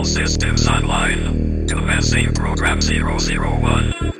All systems online. Commencing program 001.